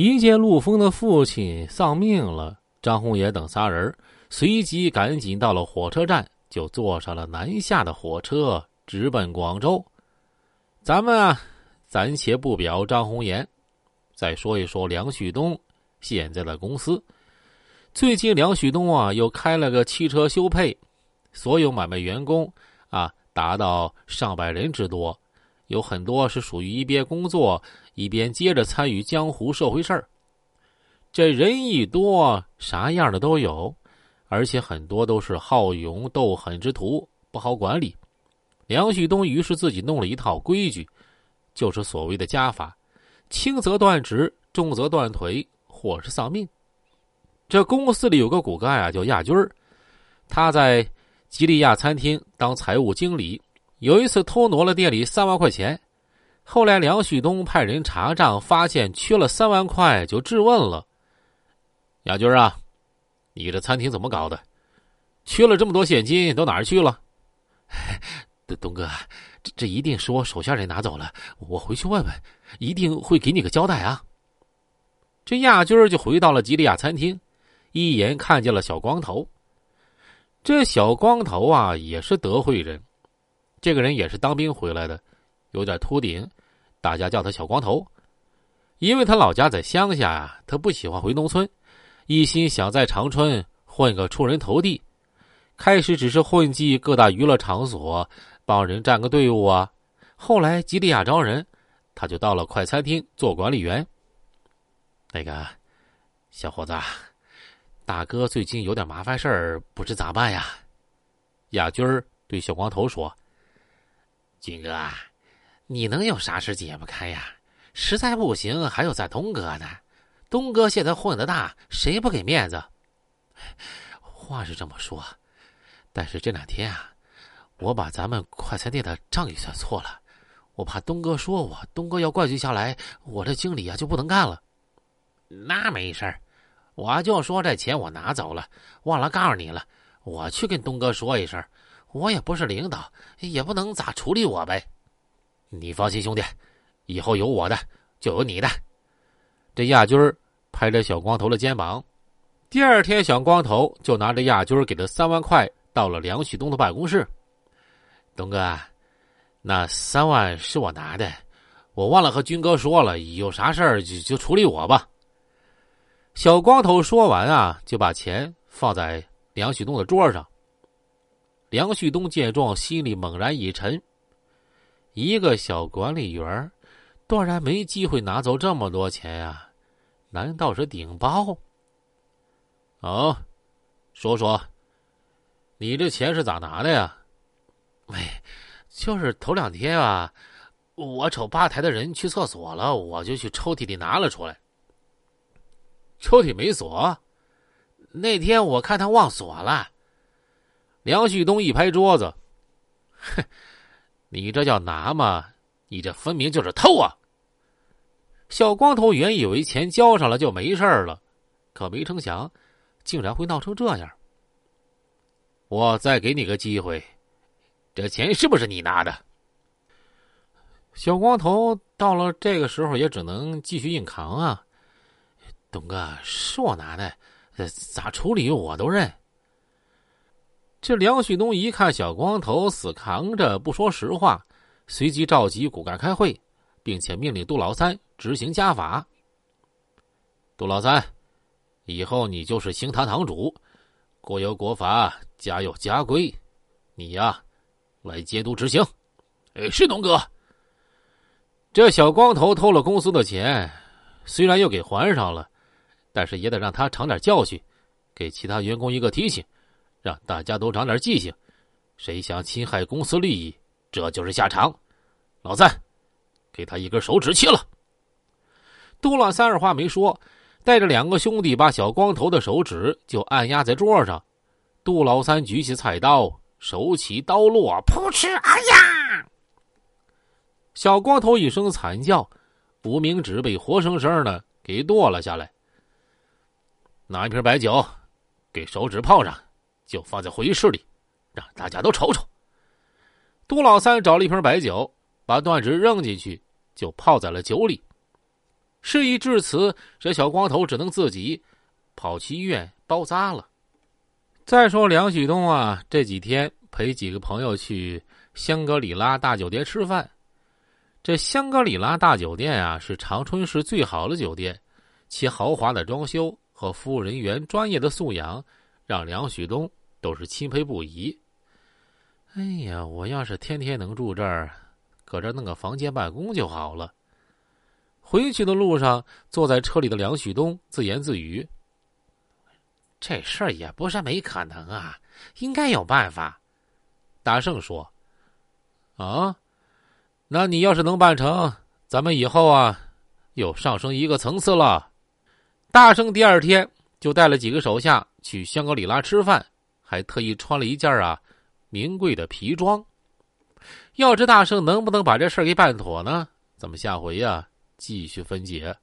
一见陆丰的父亲丧命了，张红岩等仨人随即赶紧到了火车站，就坐上了南下的火车，直奔广州。咱们啊，暂且不表张红岩，再说一说梁旭东现在的公司。最近梁旭东啊，又开了个汽车修配，所有买卖员工啊，达到上百人之多。有很多是属于一边工作一边接着参与江湖社会事儿，这人一多，啥样的都有，而且很多都是好勇斗狠之徒，不好管理。梁旭东于是自己弄了一套规矩，就是所谓的家法：轻则断指，重则断腿，或是丧命。这公司里有个骨干啊，叫亚军儿，他在吉利亚餐厅当财务经理。有一次偷挪了店里三万块钱，后来梁旭东派人查账，发现缺了三万块，就质问了：“亚军啊，你这餐厅怎么搞的？缺了这么多现金，都哪儿去了？” 东哥，这这一定是我手下人拿走了，我回去问问，一定会给你个交代啊。这亚军就回到了吉利亚餐厅，一眼看见了小光头。这小光头啊，也是德惠人。这个人也是当兵回来的，有点秃顶，大家叫他小光头。因为他老家在乡下呀，他不喜欢回农村，一心想在长春混个出人头地。开始只是混迹各大娱乐场所，帮人站个队伍啊。后来吉利亚招人，他就到了快餐厅做管理员。那个小伙子，大哥最近有点麻烦事儿，不知咋办呀？亚军儿对小光头说。军哥，你能有啥事解不开呀？实在不行，还有咱东哥呢。东哥现在混的大，谁不给面子？话是这么说，但是这两天啊，我把咱们快餐店的账给算错了，我怕东哥说我，东哥要怪罪下来，我这经理啊就不能干了。那没事我就说这钱我拿走了，忘了告诉你了，我去跟东哥说一声。我也不是领导，也不能咋处理我呗。你放心，兄弟，以后有我的就有你的。这亚军拍着小光头的肩膀。第二天，小光头就拿着亚军给的三万块到了梁旭东的办公室。东哥，那三万是我拿的，我忘了和军哥说了，有啥事儿就就处理我吧。小光头说完啊，就把钱放在梁旭东的桌上。梁旭东见状，心里猛然一沉。一个小管理员断然没机会拿走这么多钱呀？难道是顶包？哦，说说，你这钱是咋拿的呀？喂，就是头两天啊，我瞅吧台的人去厕所了，我就去抽屉里拿了出来。抽屉没锁？那天我看他忘锁了。梁旭东一拍桌子：“哼，你这叫拿吗？你这分明就是偷啊！”小光头原以为钱交上了就没事了，可没成想，竟然会闹成这样。我再给你个机会，这钱是不是你拿的？小光头到了这个时候也只能继续硬扛啊！东哥，是我拿的，咋处理我都认。这梁旭东一看小光头死扛着不说实话，随即召集骨干开会，并且命令杜老三执行家法。杜老三，以后你就是兴堂堂主，国有国法，家有家规，你呀，来监督执行。哎，是东哥。这小光头偷了公司的钱，虽然又给还上了，但是也得让他尝点教训，给其他员工一个提醒。让大家都长点记性，谁想侵害公司利益，这就是下场。老三，给他一根手指切了。杜老三二话没说，带着两个兄弟把小光头的手指就按压在桌上。杜老三举起菜刀，手起刀落，噗嗤！哎呀！小光头一声惨叫，无名指被活生生的给剁了下来。拿一瓶白酒，给手指泡上。就放在会议室里，让大家都瞅瞅。杜老三找了一瓶白酒，把断指扔进去，就泡在了酒里。事已至此，这小光头只能自己跑去医院包扎了。再说梁旭东啊，这几天陪几个朋友去香格里拉大酒店吃饭。这香格里拉大酒店啊，是长春市最好的酒店，其豪华的装修和服务人员专业的素养，让梁旭东都是钦佩不已。哎呀，我要是天天能住这儿，搁这弄个房间办公就好了。回去的路上，坐在车里的梁旭东自言自语：“这事儿也不是没可能啊，应该有办法。”大圣说：“啊，那你要是能办成，咱们以后啊，又上升一个层次了。”大圣第二天就带了几个手下去香格里拉吃饭，还特意穿了一件啊。名贵的皮装，要知大圣能不能把这事儿给办妥呢？咱们下回呀继续分解。